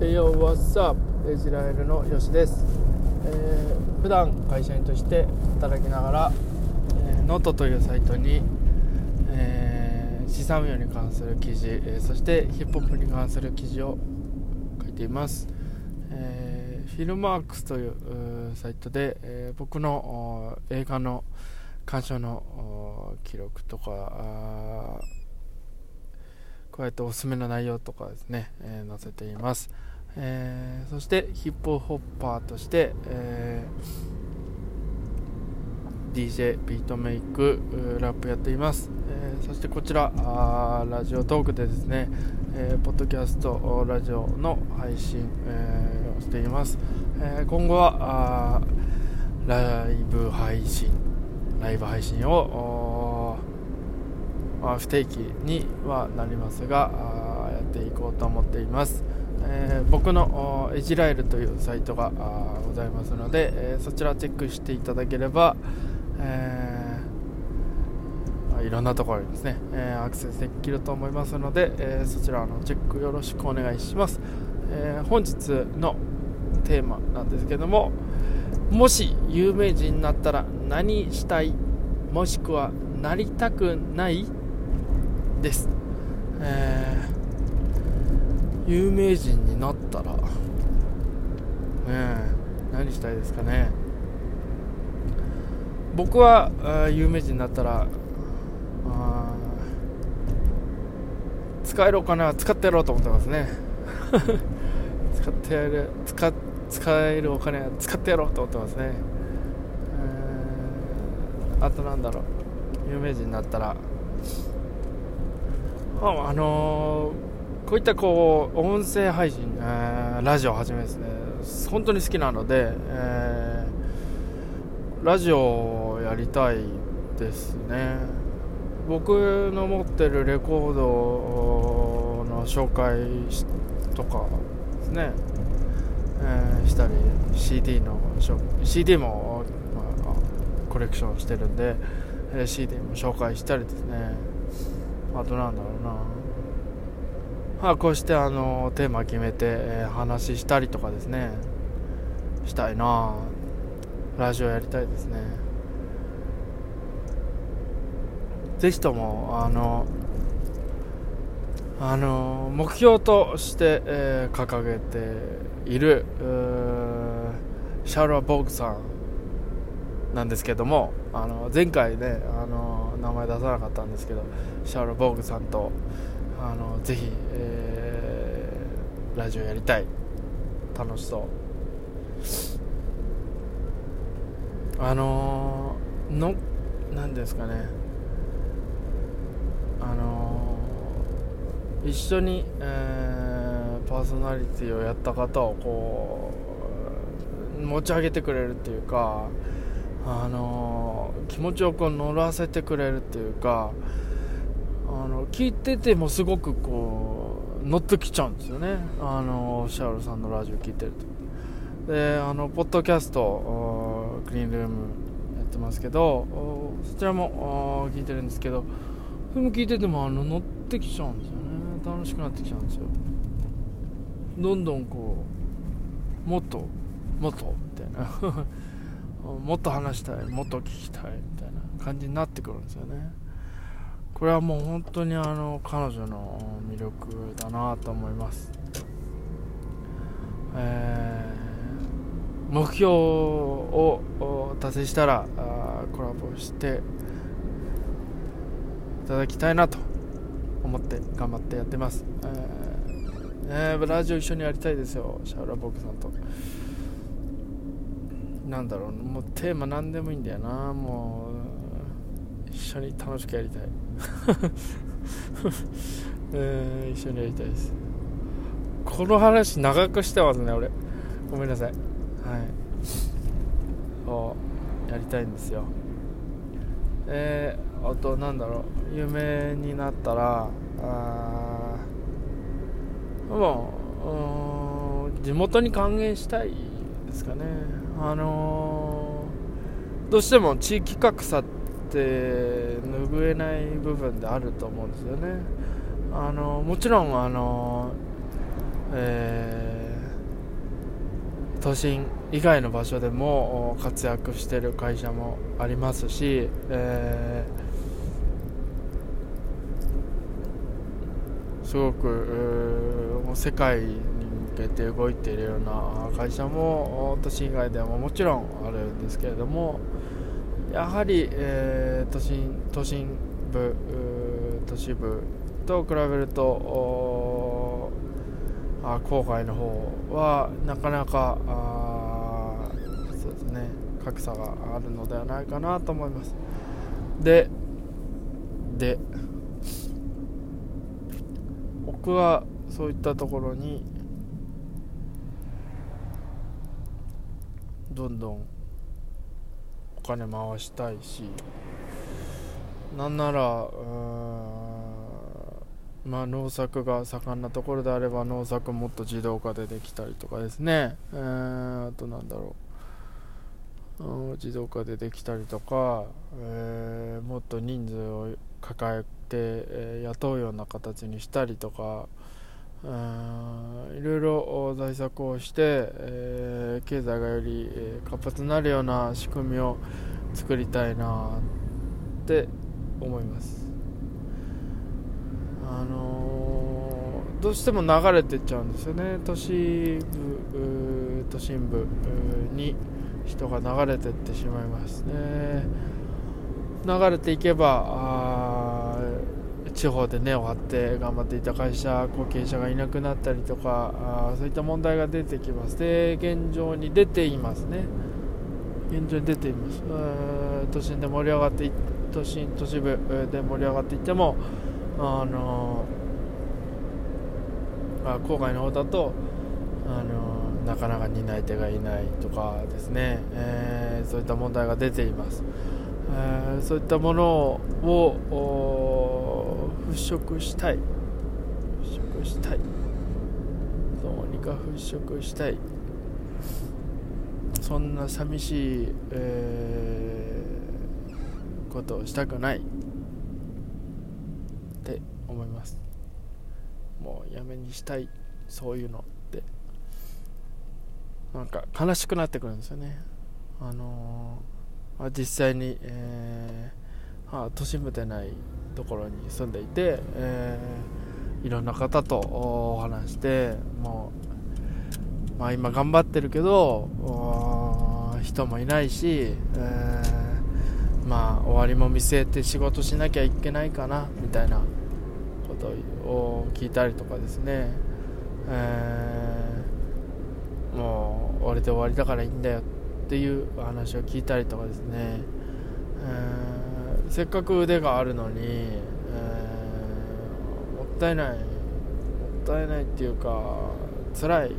Yo, what's up? イスラエルのよしです、えー普段会社員として働きながら、えーノートというサイトに、えー資産運用に関する記事、えーそしてヒップホップに関する記事を書いています、えーフィルマークスというサイトで、えー僕の映画の鑑賞の記録とかあーこうやっておすすめの内容とかですね、えー載せています、えーそしてヒップホッパーとして、えー DJ ビートメイクラップやっています、えーそしてこちらあーラジオトークでですね、えーポッドキャストラジオの配信、えーをしています、えー今後はあライブ配信ライブ配信をまあ不定期にはなりますがあやっていこうと思っています、えー僕のエジラエルというサイトがございますので、えーそちらチェックしていただければ、えーいろんなところにですね、えアクセスできると思いますので、えそちらのチェックよろしくお願いします、え本日のテーマなんですけどももし有名人になったら何したいもしくはなりたくないです、えー有名人になったらねえ何したいですかね。僕は有名人になったら使えるお金は使ってやろうと思ってますね。使ってやる使使えるお金は使ってやろうと思ってますね。えあとなんだろう。有名人になったらああのーこういったこう音声配信、えーラジオをはじめですね。本当に好きなので、えーラジオをやりたいですね。僕の持ってるレコードの紹介しとかですね、えーしたり CD の CD も、まあ、コレクションしてるんで、えー CD も紹介したりですね。あとなんだろうな。まあこうしてあのテーマ決めて、え話したりとかですね。したいな。ラジオやりたいですね。ぜひともあのあの目標として、えー掲げているシャーロア・ボーグさんなんですけどもあの前回ねあの名前出さなかったんですけどシャーロ・ボーグさんとあのぜひ、えーラジオやりたい。楽しそう。あのーの何ですかね。あのー一緒に、えーパーソナリティをやった方をこう持ち上げてくれるっていうかあの気持ちをこう乗らせてくれるっていうかあの聞いててもすごくこう乗ってきちゃうんですよね。あのシャールさんのラジオ聞いてると。であのポッドキャストクリーンルームやってますけどそちらも聞いてるんですけどそれも聞いててもあの乗ってきちゃうんですよね。楽しくなってきちゃうんですよ。どんどんこうもっともっとみたいな。もっと話したいもっと聞きたいみたいな感じになってくるんですよね。これはもう本当にあの彼女の魅力だなと思います、えー目標を達成したらコラボしていただきたいなと思って頑張ってやってます、えーえーラジオ一緒にやりたいですよ。シャーラボークさんと。なんだろうもうテーマ何でもいいんだよな。もう一緒に楽しくやりたい、え ー一緒にやりたいです。この話長くしてますね俺。ごめんなさい。はい。そうやりたいんですよ。えー、あとなんだろう。有名になったらあもう地元に還元したいですかね。あのーどうしても地域格差って拭えない部分であると思うんですよね。あのもちろんあの、え都心以外の場所でも活躍してる会社もありますし、えー、すごく世界けて動いているような会社も都心以外でももちろんあるんですけれどもやはり、えー、都心都心部都市部と比べるとあ郊外の方はなかなかあそうですね格差があるのではないかなと思います。でで僕はそういったところにどんどんお金回したいしなんならまあ、農作が盛んなところであれば農作もっと自動化でできたりとかですね、えー、あとなんだろう、自動化でできたりとか、えー、もっと人数を抱えて、えー、雇うような形にしたりとか、いろいろ対策をして、えー、経済がより活発になるような仕組みを作りたいなって思います。あのー、どうしても流れてっちゃうんですよね都市部都心部に人が流れてってしまいますね流れていけば地方で根を張って頑張っていた会社後継者がいなくなったりとかあそういった問題が出てきます。で現状に出ていますね。現状に出ています。都心で盛り上がって都心都市部で盛り上がっていってもあのあ郊外の方だとあのなかなか担い手がいないとかですね、えー、そういった問題が出ています、え、そういったものを払拭したい。払拭したい。どうにか払拭したい。そんな寂しい、えー、ことをしたくない。って思います。もうやめにしたい。そういうのって。なんか悲しくなってくるんですよね。あのー、実際に、えー、はあ、都心部でないところに住んでいて、えー、いろんな方とお話してもう、まあ、今頑張ってるけど人もいないし、えー、まあ終わりも見据えて仕事しなきゃいけないかなみたいなことを聞いたりとかですね、えー、もう俺で終わりだからいいんだよっていう話を聞いたりとかですね、えー、せっかく腕があるのに、えー、もったいない。もったいないっていうか辛い。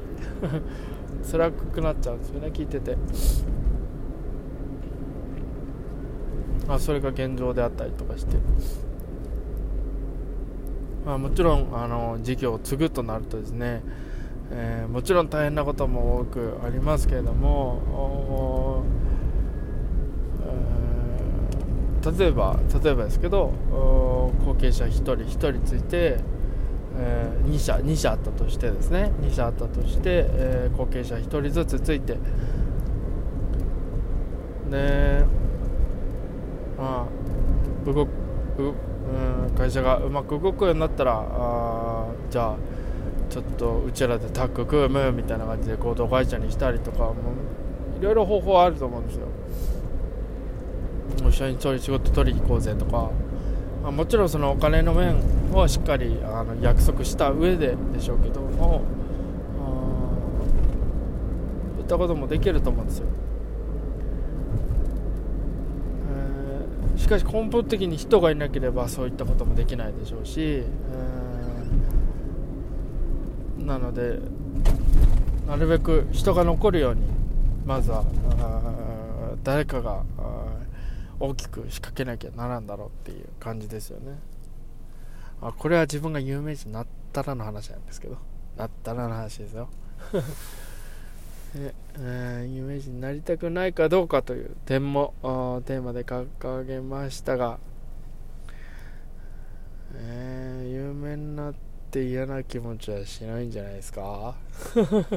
辛くなっちゃうんですよね聞いてて。あそれが現状であったりとかして。まあ、もちろんあの事業を継ぐとなるとですね、えー、もちろん大変なことも多くありますけれども、えー、例えば例えばですけど後継者1人1人ついて、えー、2社2社あったとしてですね。2社あったとして、えー、後継者1人ずつついて。でまあ動くうん会社がうまく動くようになったらあじゃあちょっとうちらでタッグ組むみたいな感じで合同会社にしたりとかもいろいろ方法あると思うんですよ。一緒にそういう仕事取りに行こうぜとか、まあ、もちろんそのお金の面をしっかりあの約束した上ででしょうけどもそういったこともできると思うんですよ。しかし根本的に人がいなければそういったこともできないでしょうし、なのでなるべく人が残るようにまずは誰かが大きく仕掛けなきゃならんだろうっていう感じですよね。あこれは自分が有名人になったらの話なんですけど。なったらの話ですよ。えー、有名人になりたくないかどうかという点もテーマで掲げましたが、えー、有名になって嫌な気持ちはしないんじゃないですか？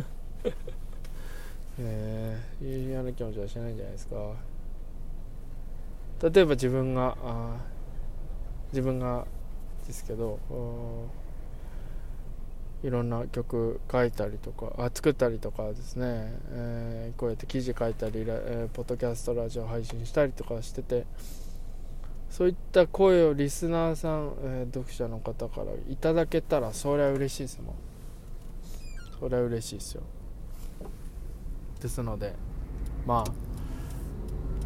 えー、嫌な気持ちはしないんじゃないですか？例えば自分があ自分がですけどいろんな曲書いたりとかあ作ったりとかですね、えー、こうやって記事書いたり、えー、ポッドキャストラジオ配信したりとかしててそういった声をリスナーさん、えー、読者の方からいただけたらそれは嬉しいですもん。それは嬉しいですよ。ですのでまあ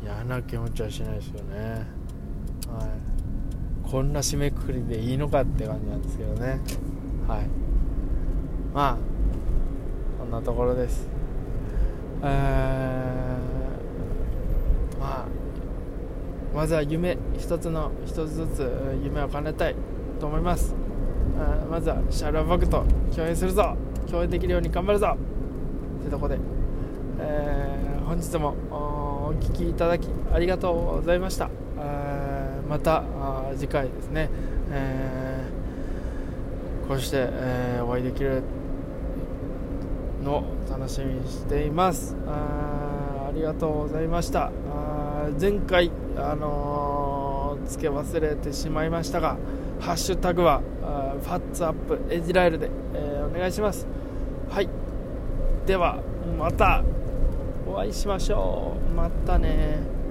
嫌な気持ちはしないですよね。はい。こんな締めくくりでいいのかって感じなんですけどね。はい。まあこんなところです。えー、まあまずは夢一つの一つずつ夢を叶えたいと思います。まずはシャルアバクと共演するぞ。共演できるように頑張るぞ。というとこで、えー、本日もお聴きいただきありがとうございました、えー、また次回ですね、えー、こうして、えー、お会いできるの楽しみにしています。あありがとうございました。あ前回、あのー、付け忘れてしまいましたがハッシュタグはファッツアップエジライルで、えー、お願いします。はい。ではまた。お会いしましょう。またね。